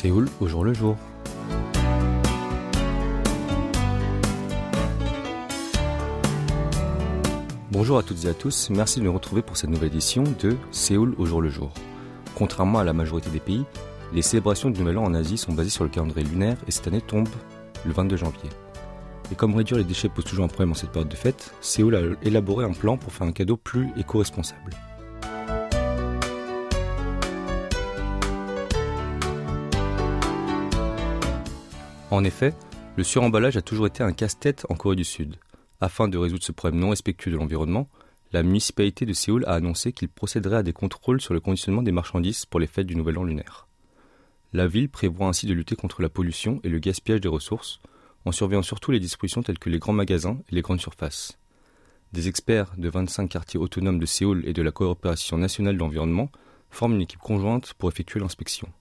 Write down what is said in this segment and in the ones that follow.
Séoul au jour le jour. Bonjour à toutes et à tous, merci de nous retrouver pour cette nouvelle édition de Séoul au jour le jour. Contrairement à la majorité des pays, les célébrations du Nouvel An en Asie sont basées sur le calendrier lunaire et cette année tombe le 22 janvier. Et comme réduire les déchets pose toujours un problème en cette période de fête, Séoul a élaboré un plan pour faire un cadeau plus éco-responsable. En effet, le suremballage a toujours été un casse-tête en Corée du Sud. Afin de résoudre ce problème non respectueux de l'environnement, la municipalité de Séoul a annoncé qu'il procéderait à des contrôles sur le conditionnement des marchandises pour les fêtes du Nouvel An lunaire. La ville prévoit ainsi de lutter contre la pollution et le gaspillage des ressources, en surveillant surtout les dispositions telles que les grands magasins et les grandes surfaces. Des experts de 25 quartiers autonomes de Séoul et de la coopération nationale d'environnement forment une équipe conjointe pour effectuer l'inspection.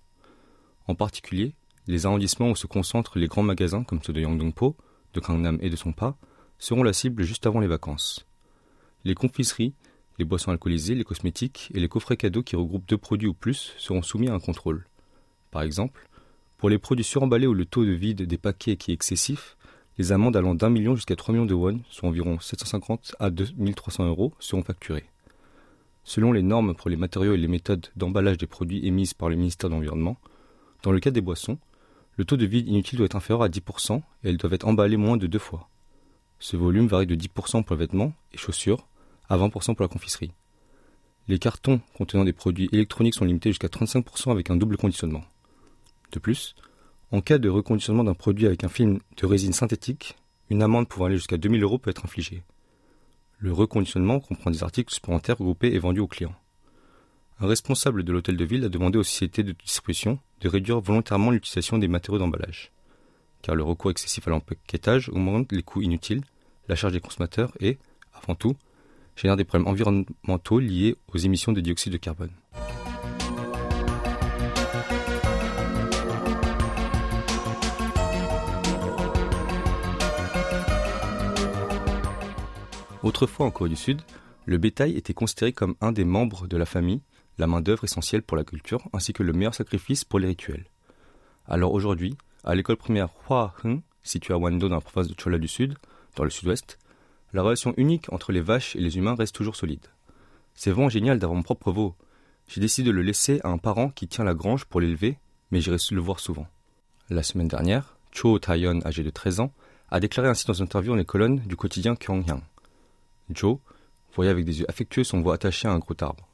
En particulier, les arrondissements où se concentrent les grands magasins comme ceux de Yangdongpo, de Gangnam et de Songpa seront la cible juste avant les vacances. Les confiseries, les boissons alcoolisées, les cosmétiques et les coffrets cadeaux qui regroupent deux produits ou plus seront soumis à un contrôle. Par exemple, pour les produits suremballés où le taux de vide des paquets qui est excessif, les amendes allant d'un million jusqu'à 3 millions de won, soit environ 750 à 2300 euros, seront facturées. Selon les normes pour les matériaux et les méthodes d'emballage des produits émises par le ministère de l'Environnement, dans le cas des boissons, le taux de vide inutile doit être inférieur à 10% et elles doivent être emballées moins de deux fois. Ce volume varie de 10% pour les vêtements et chaussures à 20% pour la confiserie. Les cartons contenant des produits électroniques sont limités jusqu'à 35% avec un double conditionnement. De plus, en cas de reconditionnement d'un produit avec un film de résine synthétique, une amende pouvant aller jusqu'à 2000 euros peut être infligée. Le reconditionnement comprend des articles supplémentaires regroupés et vendus aux clients. Un responsable de l'hôtel de ville a demandé aux sociétés de distribution de réduire volontairement l'utilisation des matériaux d'emballage, car le recours excessif à l'empaquetage augmente les coûts inutiles, la charge des consommateurs et, avant tout, génère des problèmes environnementaux liés aux émissions de dioxyde de carbone. Autrefois en Corée du Sud, le bétail était considéré comme un des membres de la famille la main-d'œuvre essentielle pour la culture, ainsi que le meilleur sacrifice pour les rituels. Alors aujourd'hui, à l'école primaire Hua Hung, située à Wando dans la province de Chola du Sud, dans le sud-ouest, la relation unique entre les vaches et les humains reste toujours solide. C'est vraiment génial d'avoir mon propre veau. J'ai décidé de le laisser à un parent qui tient la grange pour l'élever, mais j'irai le voir souvent. La semaine dernière, Cho Taeyeon, âgé de 13 ans, a déclaré ainsi dans une interview dans les colonnes du quotidien Kyongyang. Joe voyait avec des yeux affectueux son veau attaché à un gros arbre.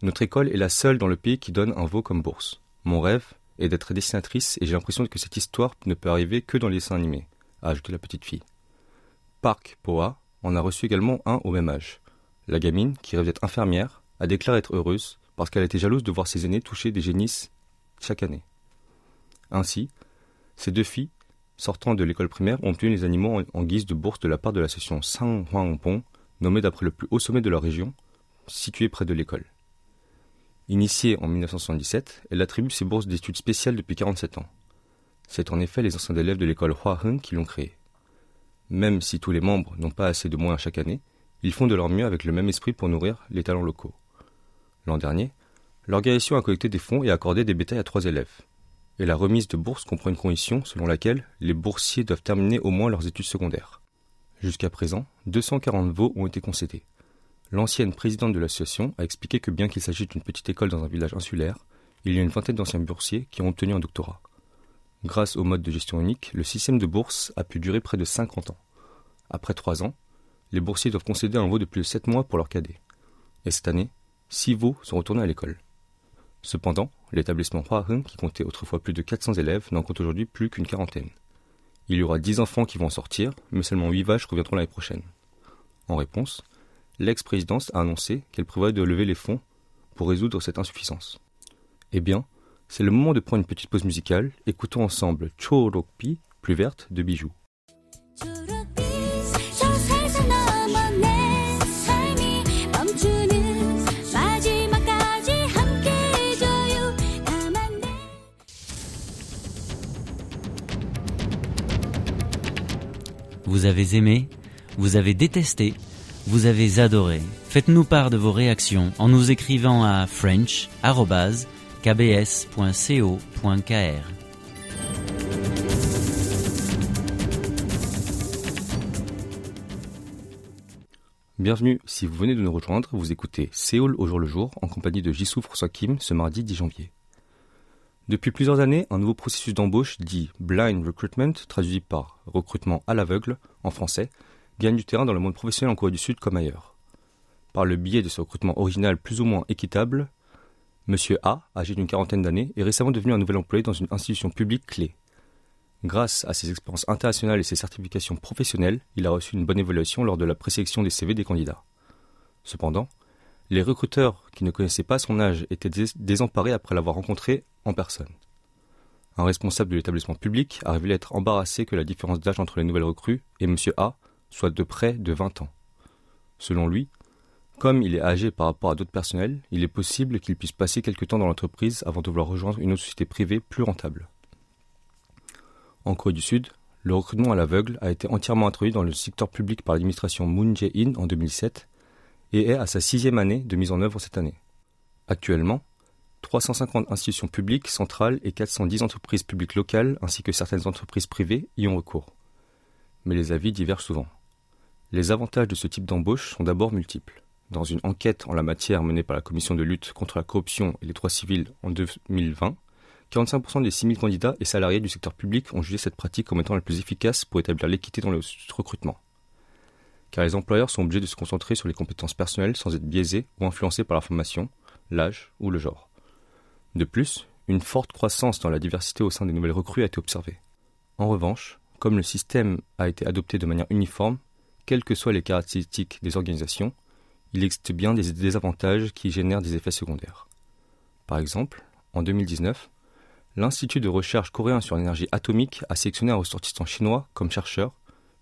Notre école est la seule dans le pays qui donne un veau comme bourse. Mon rêve est d'être dessinatrice et j'ai l'impression que cette histoire ne peut arriver que dans les dessins animés, a ajouté la petite fille. Park Poa en a reçu également un au même âge. La gamine, qui rêve d'être infirmière, a déclaré être heureuse parce qu'elle était jalouse de voir ses aînés toucher des génisses chaque année. Ainsi, ces deux filles, sortant de l'école primaire, ont obtenu les animaux en, guise de bourse de la part de la session Sang-Hwang-Pong, nommée d'après le plus haut sommet de la région, situé près de l'école. Initiée en 1977, elle attribue ses bourses d'études spéciales depuis 47 ans. C'est en effet les anciens élèves de l'école Hua Hun qui l'ont créée. Même si tous les membres n'ont pas assez de moyens chaque année, ils font de leur mieux avec le même esprit pour nourrir les talents locaux. L'an dernier, l'organisation a collecté des fonds et accordé des bétails à trois élèves. Et la remise de bourse comprend une condition selon laquelle les boursiers doivent terminer au moins leurs études secondaires. Jusqu'à présent, 240 veaux ont été concédés. L'ancienne présidente de l'association a expliqué que bien qu'il s'agisse d'une petite école dans un village insulaire, il y a une vingtaine d'anciens boursiers qui ont obtenu un doctorat. Grâce au mode de gestion unique, le système de bourse a pu durer près de 50 ans. Après 3 ans, les boursiers doivent concéder un veau de plus de 7 mois pour leur cadet. Et cette année, 6 veaux sont retournés à l'école. Cependant, l'établissement Hua qui comptait autrefois plus de 400 élèves, n'en compte aujourd'hui plus qu'une quarantaine. Il y aura 10 enfants qui vont en sortir, mais seulement 8 vaches reviendront l'année prochaine. En réponse, l'ex-présidence a annoncé qu'elle prévoit de lever les fonds pour résoudre cette insuffisance. Eh bien, c'est le moment de prendre une petite pause musicale. Écoutons ensemble Chorokpi, plus verte, de Bijoux. Vous avez aimé, vous avez détesté, vous avez adoré. Faites-nous part de vos réactions en nous écrivant à french kbs.co.kr. Bienvenue, si vous venez de nous rejoindre, vous écoutez Séoul au jour le jour en compagnie de Jisoo François Kim ce mardi 10 janvier. Depuis plusieurs années, un nouveau processus d'embauche dit blind recruitment, traduit par recrutement à l'aveugle en français, gagne du terrain dans le monde professionnel en Corée du Sud comme ailleurs. Par le biais de ce recrutement original plus ou moins équitable, Monsieur A, âgé d'une quarantaine d'années, est récemment devenu un nouvel employé dans une institution publique clé. Grâce à ses expériences internationales et ses certifications professionnelles, il a reçu une bonne évaluation lors de la présélection des CV des candidats. Cependant, les recruteurs qui ne connaissaient pas son âge étaient désemparés après l'avoir rencontré en personne. Un responsable de l'établissement public a révélé être embarrassé que la différence d'âge entre les nouvelles recrues et M. A soit de près de 20 ans. Selon lui, comme il est âgé par rapport à d'autres personnels, il est possible qu'il puisse passer quelque temps dans l'entreprise avant de vouloir rejoindre une autre société privée plus rentable. En Corée du Sud, le recrutement à l'aveugle a été entièrement introduit dans le secteur public par l'administration Moon Jae-in en 2007 et est à sa sixième année de mise en œuvre cette année. Actuellement, 350 institutions publiques centrales et 410 entreprises publiques locales ainsi que certaines entreprises privées y ont recours. Mais les avis divergent souvent. Les avantages de ce type d'embauche sont d'abord multiples. Dans une enquête en la matière menée par la Commission de lutte contre la corruption et les droits civils en 2020, 45% des 6000 candidats et salariés du secteur public ont jugé cette pratique comme étant la plus efficace pour établir l'équité dans le recrutement. Car les employeurs sont obligés de se concentrer sur les compétences personnelles sans être biaisés ou influencés par la formation, l'âge ou le genre. De plus, une forte croissance dans la diversité au sein des nouvelles recrues a été observée. En revanche, comme le système a été adopté de manière uniforme, quelles que soient les caractéristiques des organisations, il existe bien des désavantages qui génèrent des effets secondaires. Par exemple, en 2019, l'Institut de recherche coréen sur l'énergie atomique a sélectionné un ressortissant chinois comme chercheur,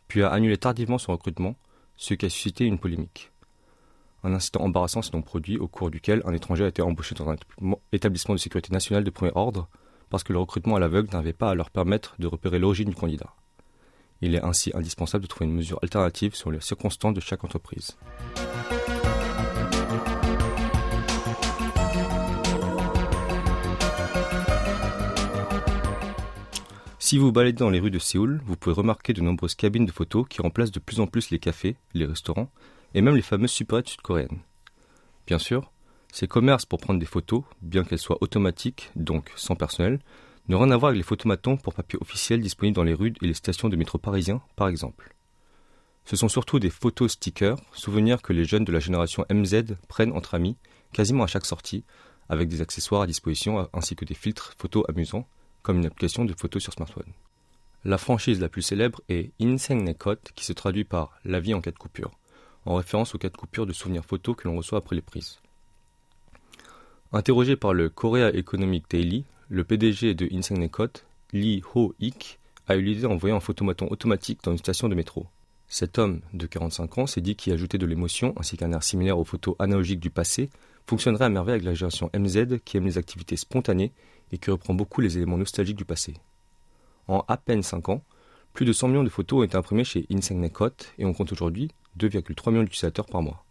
puis a annulé tardivement son recrutement, ce qui a suscité une polémique. Un incident embarrassant s'est donc produit au cours duquel un étranger a été embauché dans un établissement de sécurité nationale de premier ordre parce que le recrutement à l'aveugle n'avait pas à leur permettre de repérer l'origine du candidat. Il est ainsi indispensable de trouver une mesure alternative sur les circonstances de chaque entreprise. Si vous baladez dans les rues de Séoul, vous pouvez remarquer de nombreuses cabines de photos qui remplacent de plus en plus les cafés, les restaurants et même les fameuses supérettes sud-coréennes. Bien sûr, ces commerces pour prendre des photos, bien qu'elles soient automatiques, donc sans personnel, n'ont rien à voir avec les photomatons pour papier officiel disponibles dans les rues et les stations de métro parisiens, par exemple. Ce sont surtout des photos stickers, souvenirs que les jeunes de la génération MZ prennent entre amis, quasiment à chaque sortie, avec des accessoires à disposition ainsi que des filtres photos amusants, comme une application de photos sur smartphone. La franchise la plus célèbre est Inseng Nekot, qui se traduit par La vie en cas de coupure, en référence aux cas de coupure de souvenirs photos que l'on reçoit après les prises. Interrogé par le Korea Economic Daily, le PDG de Inseng Nekot, Lee Ho-ik, a eu l'idée d'envoyer un photomaton automatique dans une station de métro. Cet homme de 45 ans s'est dit qu'y ajouter de l'émotion ainsi qu'un air similaire aux photos analogiques du passé fonctionnerait à merveille avec la génération MZ qui aime les activités spontanées et qui reprend beaucoup les éléments nostalgiques du passé. En à peine 5 ans, plus de 100 millions de photos ont été imprimées chez Nekot et on compte aujourd'hui 2,3 millions d'utilisateurs par mois.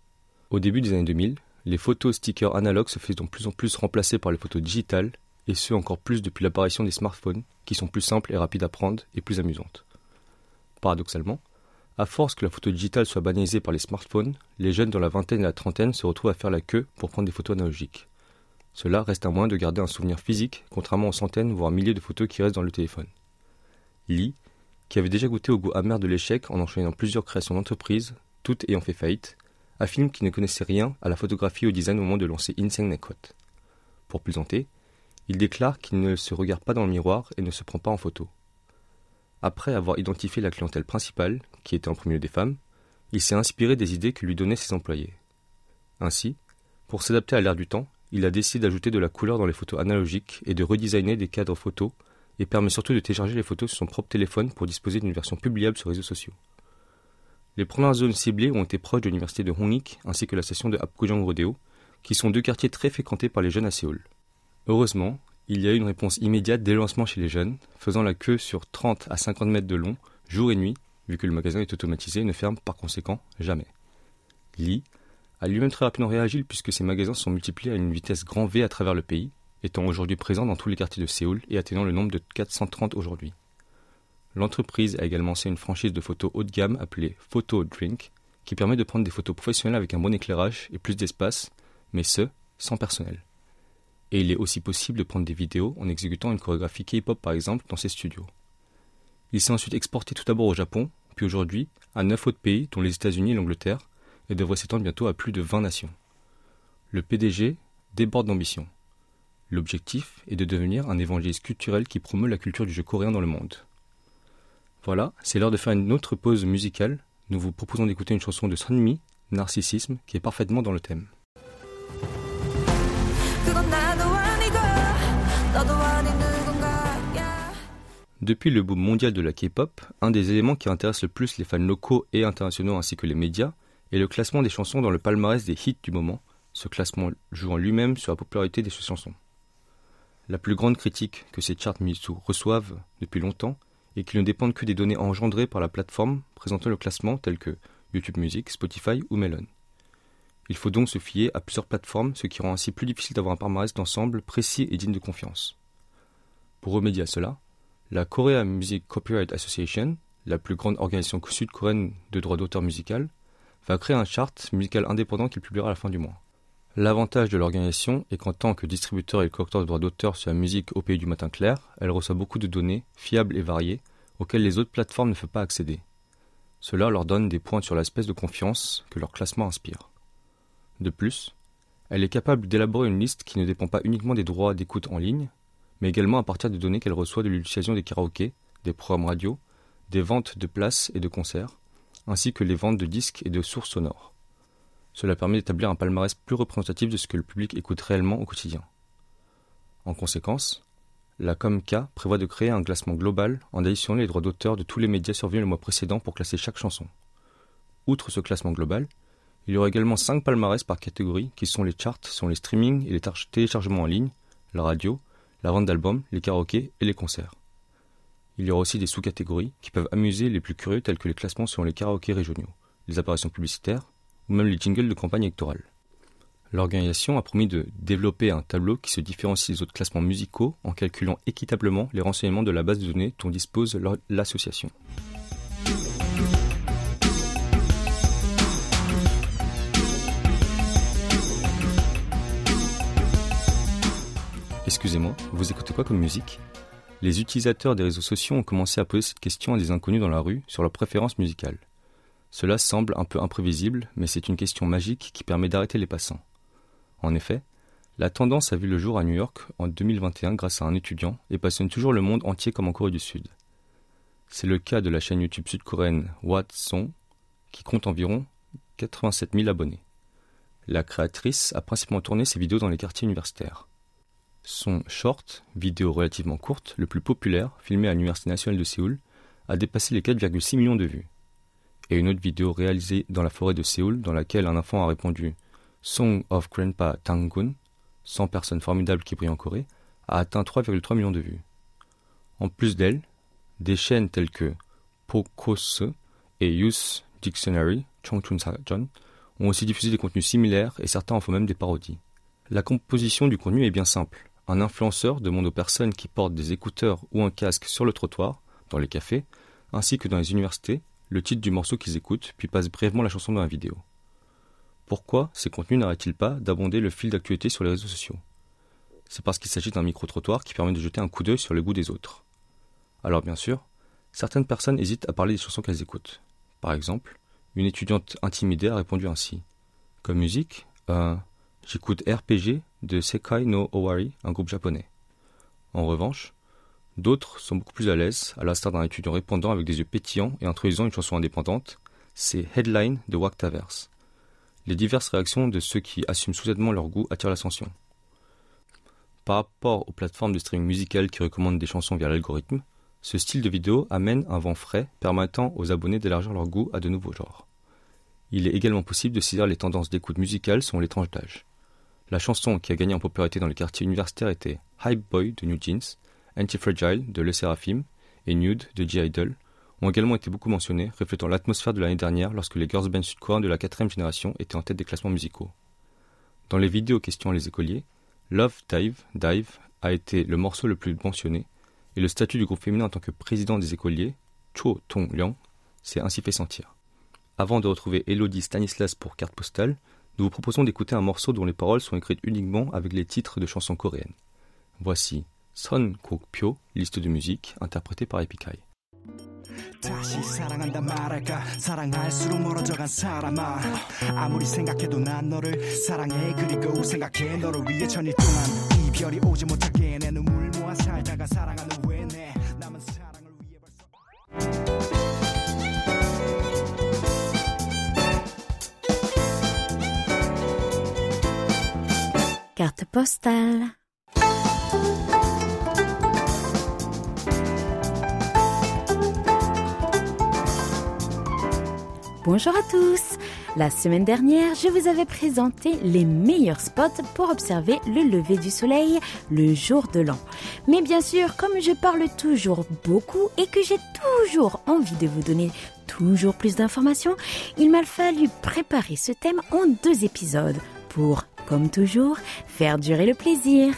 Au début des années 2000, les photos stickers analogues se faisaient de plus en plus remplacer par les photos digitales, et ce encore plus depuis l'apparition des smartphones, qui sont plus simples et rapides à prendre et plus amusantes. Paradoxalement, à force que la photo digitale soit banalisée par les smartphones, les jeunes dans la vingtaine et la trentaine se retrouvent à faire la queue pour prendre des photos analogiques. Cela reste à moins de garder un souvenir physique, contrairement aux centaines voire milliers de photos qui restent dans le téléphone. Lee, qui avait déjà goûté au goût amer de l'échec en enchaînant plusieurs créations d'entreprises, toutes ayant fait faillite, affirme qu'il ne connaissait rien à la photographie et au design au moment de lancer Insane Nekot. Pour plaisanter, il déclare qu'il ne se regarde pas dans le miroir et ne se prend pas en photo. Après avoir identifié la clientèle principale, qui était en premier lieu des femmes, il s'est inspiré des idées que lui donnaient ses employés. Ainsi, pour s'adapter à l'ère du temps, il a décidé d'ajouter de la couleur dans les photos analogiques et de redesigner des cadres photos et permet surtout de télécharger les photos sur son propre téléphone pour disposer d'une version publiable sur les réseaux sociaux. Les premières zones ciblées ont été proches de l'université de Hongik ainsi que la station de Apgujeong Rodeo, qui sont deux quartiers très fréquentés par les jeunes à Séoul. Heureusement, il y a eu une réponse immédiate dès le lancement chez les jeunes, faisant la queue sur 30 à 50 mètres de long, jour et nuit, vu que le magasin est automatisé et ne ferme par conséquent jamais. Lee a lui-même très rapidement réagi puisque ses magasins sont multipliés à une vitesse grand V à travers le pays, étant aujourd'hui présent dans tous les quartiers de Séoul et atteignant le nombre de 430 aujourd'hui. L'entreprise a également lancé une franchise de photos haut de gamme appelée Photo Drink, qui permet de prendre des photos professionnelles avec un bon éclairage et plus d'espace, mais ce, sans personnel. Et il est aussi possible de prendre des vidéos en exécutant une chorégraphie K-pop par exemple dans ses studios. Il s'est ensuite exporté tout d'abord au Japon, puis aujourd'hui à neuf autres pays dont les États-Unis et l'Angleterre, et devrait s'étendre bientôt à plus de 20 nations. Le PDG déborde d'ambition. L'objectif est de devenir un évangéliste culturel qui promeut la culture du jeu coréen dans le monde. Voilà, c'est l'heure de faire une autre pause musicale. Nous vous proposons d'écouter une chanson de Sunmi, Narcissisme, qui est parfaitement dans le thème. Depuis le boom mondial de la K-pop, un des éléments qui intéresse le plus les fans locaux et internationaux ainsi que les médias est le classement des chansons dans le palmarès des hits du moment, ce classement jouant lui-même sur la popularité des chansons. La plus grande critique que ces charts Mitsu reçoivent depuis longtemps est qu'ils ne dépendent que des données engendrées par la plateforme présentant le classement telles que YouTube Music, Spotify ou Melon. Il faut donc se fier à plusieurs plateformes, ce qui rend ainsi plus difficile d'avoir un palmarès d'ensemble précis et digne de confiance. Pour remédier à cela, la Korea Music Copyright Association, la plus grande organisation sud-coréenne de droits d'auteur musical, va créer un chart musical indépendant qu'il publiera à la fin du mois. L'avantage de l'organisation est qu'en tant que distributeur et collecteur de droits d'auteur sur la musique au pays du matin clair, elle reçoit beaucoup de données, fiables et variées, auxquelles les autres plateformes ne peuvent pas accéder. Cela leur donne des points sur l'espèce de confiance que leur classement inspire. De plus, elle est capable d'élaborer une liste qui ne dépend pas uniquement des droits d'écoute en ligne, mais également à partir des données qu'elle reçoit de l'utilisation des karaokés, des programmes radio, des ventes de places et de concerts, ainsi que les ventes de disques et de sources sonores. Cela permet d'établir un palmarès plus représentatif de ce que le public écoute réellement au quotidien. En conséquence, la COMK prévoit de créer un classement global en additionnant les droits d'auteur de tous les médias survenus le mois précédent pour classer chaque chanson. Outre ce classement global, il y aura également 5 palmarès par catégorie qui sont les charts, sont les streamings et les téléchargements en ligne, la radio, la vente d'albums, les karaokés et les concerts. Il y aura aussi des sous-catégories qui peuvent amuser les plus curieux tels que les classements selon les karaokés régionaux, les apparitions publicitaires ou même les jingles de campagne électorale. L'organisation a promis de développer un tableau qui se différencie des autres classements musicaux en calculant équitablement les renseignements de la base de données dont dispose l'association. Excusez-moi, vous écoutez quoi comme musique? Les utilisateurs des réseaux sociaux ont commencé à poser cette question à des inconnus dans la rue sur leurs préférences musicales. Cela semble un peu imprévisible, mais c'est une question magique qui permet d'arrêter les passants. En effet, la tendance a vu le jour à New York en 2021 grâce à un étudiant et passionne toujours le monde entier comme en Corée du Sud. C'est le cas de la chaîne YouTube sud-coréenne What Song, qui compte environ 87 000 abonnés. La créatrice a principalement tourné ses vidéos dans les quartiers universitaires. Son short, vidéo relativement courte, le plus populaire, filmé à l'Université nationale de Séoul, a dépassé les 4,6 millions de vues et une autre vidéo réalisée dans la forêt de Séoul dans laquelle un enfant a répondu Song of Grandpa Tangun, 100 personnes formidables qui brillent en Corée, a atteint 3,3 millions de vues. En plus d'elle, des chaînes telles que Pokose et Youth Dictionary, Chongchun Sajon, ont aussi diffusé des contenus similaires et certains en font même des parodies. La composition du contenu est bien simple. Un influenceur demande aux personnes qui portent des écouteurs ou un casque sur le trottoir, dans les cafés, ainsi que dans les universités, le titre du morceau qu'ils écoutent, puis passent brièvement la chanson dans la vidéo. Pourquoi ces contenus n'arrêtent-ils pas d'abonder le fil d'actualité sur les réseaux sociaux? C'est parce qu'il s'agit d'un micro-trottoir qui permet de jeter un coup d'œil sur le goût des autres. Alors bien sûr, certaines personnes hésitent à parler des chansons qu'elles écoutent. Par exemple, une étudiante intimidée a répondu ainsi. Comme musique, euh, j'écoute RPG de Sekai no Owari, un groupe japonais. En revanche, D'autres sont beaucoup plus à l'aise, à l'instar d'un étudiant répondant avec des yeux pétillants et introduisant une chanson indépendante, c'est Headline de Wactaverse. Les diverses réactions de ceux qui assument soudainement leur goût attirent l'ascension. Par rapport aux plateformes de streaming musical qui recommandent des chansons via l'algorithme, ce style de vidéo amène un vent frais permettant aux abonnés d'élargir leur goût à de nouveaux genres. Il est également possible de saisir les tendances d'écoute musicale selon les tranches d'âge. La chanson qui a gagné en popularité dans les quartiers universitaires était Hype Boy de New Jeans, Anti-Fragile de Le Seraphim et Nude de G-Idol ont également été beaucoup mentionnés, reflétant l'atmosphère de l'année dernière lorsque les girls bands sud-coréens de la quatrième génération étaient en tête des classements musicaux. Dans les vidéos questions les écoliers, Love Dive, Dive a été le morceau le plus mentionné, et le statut du groupe féminin en tant que président des écoliers, Cho Tong-Liang, s'est ainsi fait sentir. Avant de retrouver Elodie Stanislas pour carte postale, nous vous proposons d'écouter un morceau dont les paroles sont écrites uniquement avec les titres de chansons coréennes. Voici Son Kok Pyo, liste de musique, interprétée par Epikai. 다시 사랑한다 말할까 사랑할수록 멀어져간 사람아 아무리 생각해도 난 너를 사랑해 그리고 생각해 너를 위해 천일 동안 이별이 오지 못하게 내 눈물 모아 살다가 사랑한 후 Carte postale. Bonjour à tous La semaine dernière, je vous avais présenté les meilleurs spots pour observer le lever du soleil le jour de l'an. Mais bien sûr, comme je parle toujours beaucoup et que j'ai toujours envie de vous donner toujours plus d'informations, il m'a fallu préparer ce thème en deux épisodes pour, comme toujours, faire durer le plaisir.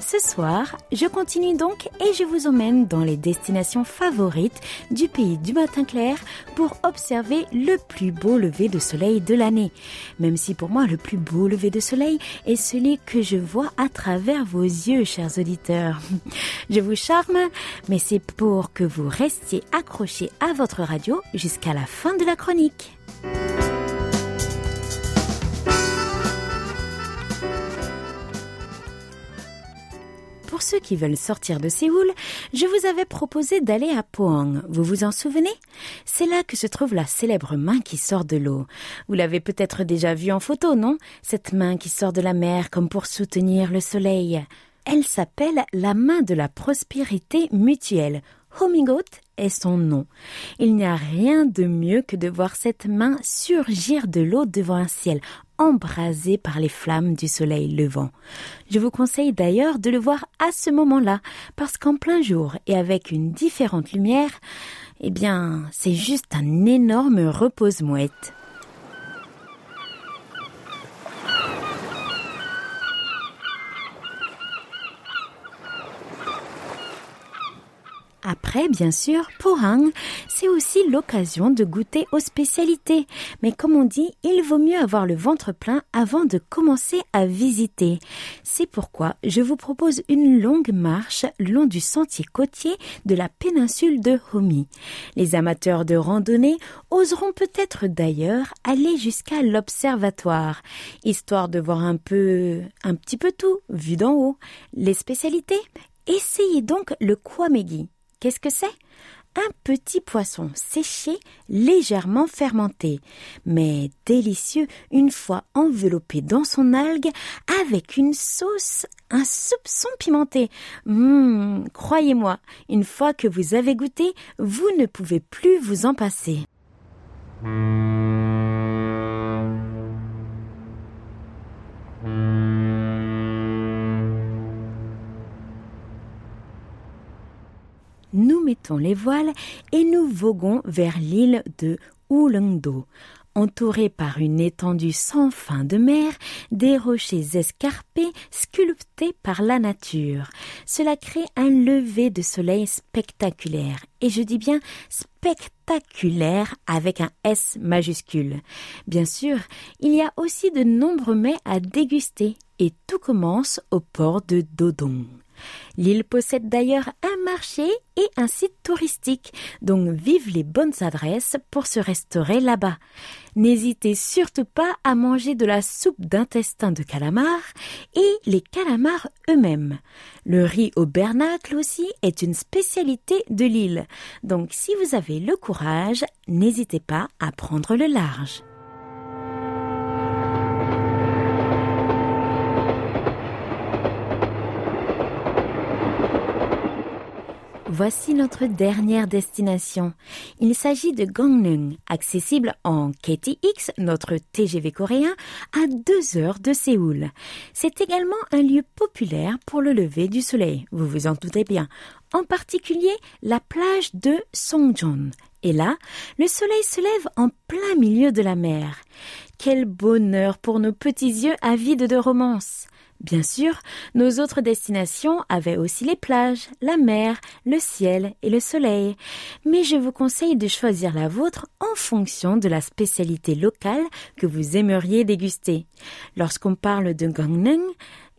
Ce soir, je continue donc et je vous emmène dans les destinations favorites du pays du matin clair pour observer le plus beau lever de soleil de l'année. Même si pour moi le plus beau lever de soleil est celui que je vois à travers vos yeux, chers auditeurs. Je vous charme, mais c'est pour que vous restiez accrochés à votre radio jusqu'à la fin de la chronique. Pour ceux qui veulent sortir de Séoul, je vous avais proposé d'aller à Pohang. Vous vous en souvenez? C'est là que se trouve la célèbre main qui sort de l'eau. Vous l'avez peut-être déjà vue en photo, non? Cette main qui sort de la mer comme pour soutenir le soleil. Elle s'appelle la main de la prospérité mutuelle. Homingot est son nom. Il n'y a rien de mieux que de voir cette main surgir de l'eau devant un ciel embrasé par les flammes du soleil levant. Je vous conseille d'ailleurs de le voir à ce moment-là, parce qu'en plein jour et avec une différente lumière, eh bien, c'est juste un énorme repose-mouette. Après, bien sûr, Pohang, c'est aussi l'occasion de goûter aux spécialités. Mais comme on dit, il vaut mieux avoir le ventre plein avant de commencer à visiter. C'est pourquoi je vous propose une longue marche le long du sentier côtier de la péninsule de Homi. Les amateurs de randonnée oseront peut-être d'ailleurs aller jusqu'à l'observatoire, histoire de voir un peu, un petit peu tout, vu d'en haut. Les spécialités? Essayez donc le kwamegi. Qu'est-ce que c'est? Un petit poisson séché, légèrement fermenté, mais délicieux une fois enveloppé dans son algue avec une sauce, un soupçon pimenté. Hum, croyez-moi, une fois que vous avez goûté, vous ne pouvez plus vous en passer. Nous mettons les voiles et nous voguons vers l'île de Ulengdo. Entourée par une étendue sans fin de mer, des rochers escarpés sculptés par la nature. Cela crée un lever de soleil spectaculaire. Et je dis bien spectaculaire avec un S majuscule. Bien sûr, il y a aussi de nombreux mets à déguster et tout commence au port de Dodong. L'île possède d'ailleurs un marché et un site touristique, donc vive les bonnes adresses pour se restaurer là-bas. N'hésitez surtout pas à manger de la soupe d'intestin de calamar et les calamars eux-mêmes. Le riz au bernacle aussi est une spécialité de l'île, donc si vous avez le courage, n'hésitez pas à prendre le large. Voici notre dernière destination. Il s'agit de Gangneung, accessible en KTX, notre TGV coréen, à deux heures de Séoul. C'est également un lieu populaire pour le lever du soleil, vous vous en doutez bien. En particulier, la plage de Songjeon. Et là, le soleil se lève en plein milieu de la mer. Quel bonheur pour nos petits yeux avides de romance. Bien sûr, nos autres destinations avaient aussi les plages, la mer, le ciel et le soleil. Mais je vous conseille de choisir la vôtre en fonction de la spécialité locale que vous aimeriez déguster. Lorsqu'on parle de Gangneung,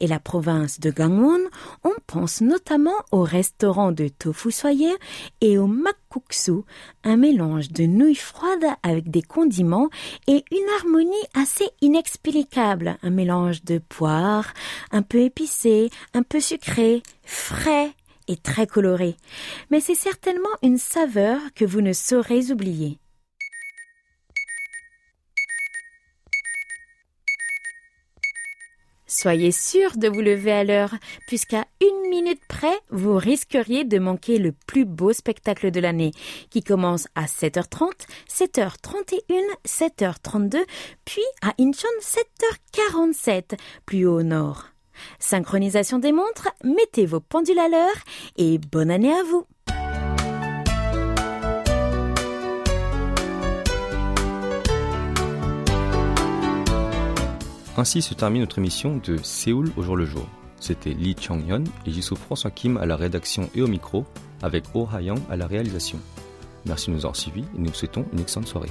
et la province de Gangwon, on pense notamment au restaurant de tofu soyeux et au makguksu, un mélange de nouilles froides avec des condiments et une harmonie assez inexplicable, un mélange de poire, un peu épicé, un peu sucré, frais et très coloré. Mais c'est certainement une saveur que vous ne saurez oublier. Soyez sûr de vous lever à l'heure, puisqu'à une minute près, vous risqueriez de manquer le plus beau spectacle de l'année, qui commence à 7h30, 7h31, 7h32, puis à Incheon 7h47, plus haut au nord. Synchronisation des montres, mettez vos pendules à l'heure et bonne année à vous! Ainsi se termine notre émission de Séoul au jour le jour. C'était Lee Chang-hyun et Jisoo François Kim à la rédaction et au micro, avec Oh Ha-young à la réalisation. Merci de nous avoir suivis et nous vous souhaitons une excellente soirée.